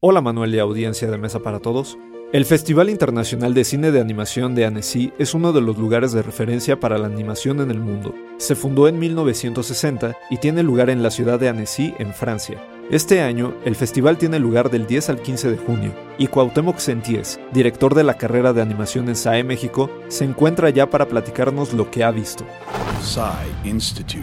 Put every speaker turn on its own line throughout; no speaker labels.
Hola Manuel y audiencia de Mesa para Todos. El Festival Internacional de Cine de Animación de Annecy es uno de los lugares de referencia para la animación en el mundo. Se fundó en 1960 y tiene lugar en la ciudad de Annecy, en Francia. Este año, el festival tiene lugar del 10 al 15 de junio, y Cuauhtémoc Senties, director de la carrera de animación en SAE México, se encuentra ya para platicarnos lo que ha visto.
SAE Institute.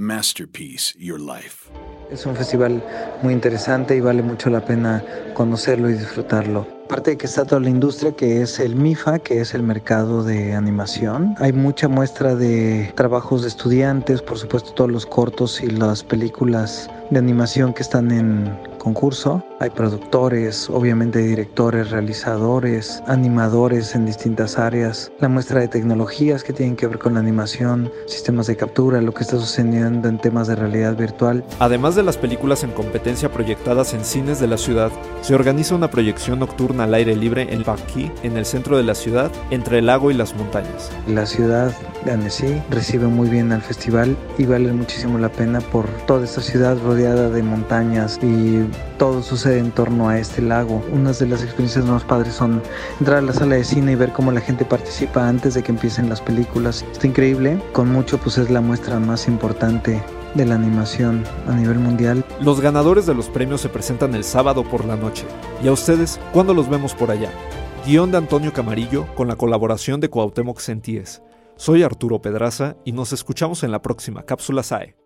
Masterpiece Your Life.
Es un festival muy interesante y vale mucho la pena conocerlo y disfrutarlo. Aparte de que está toda la industria que es el MIFA, que es el mercado de animación. Hay mucha muestra de trabajos de estudiantes, por supuesto todos los cortos y las películas de animación que están en concurso. Hay productores, obviamente directores, realizadores, animadores en distintas áreas. La muestra de tecnologías que tienen que ver con la animación, sistemas de captura, lo que está sucediendo en temas de realidad virtual.
Además de las películas en competencia proyectadas en cines de la ciudad, se organiza una proyección nocturna al aire libre en Baki, en el centro de la ciudad, entre el lago y las montañas.
La ciudad de Annecy recibe muy bien al festival y vale muchísimo la pena por toda esta ciudad rodeada de montañas y todo sucede en torno a este lago. Unas de las experiencias más padres son entrar a la sala de cine y ver cómo la gente participa antes de que empiecen las películas. Está increíble, con mucho pues es la muestra más importante de la animación a nivel mundial.
Los ganadores de los premios se presentan el sábado por la noche. ¿Y a ustedes cuándo los vemos por allá? Guión de Antonio Camarillo con la colaboración de Cuauhtémoc Sentíes. Soy Arturo Pedraza y nos escuchamos en la próxima Cápsula SAE.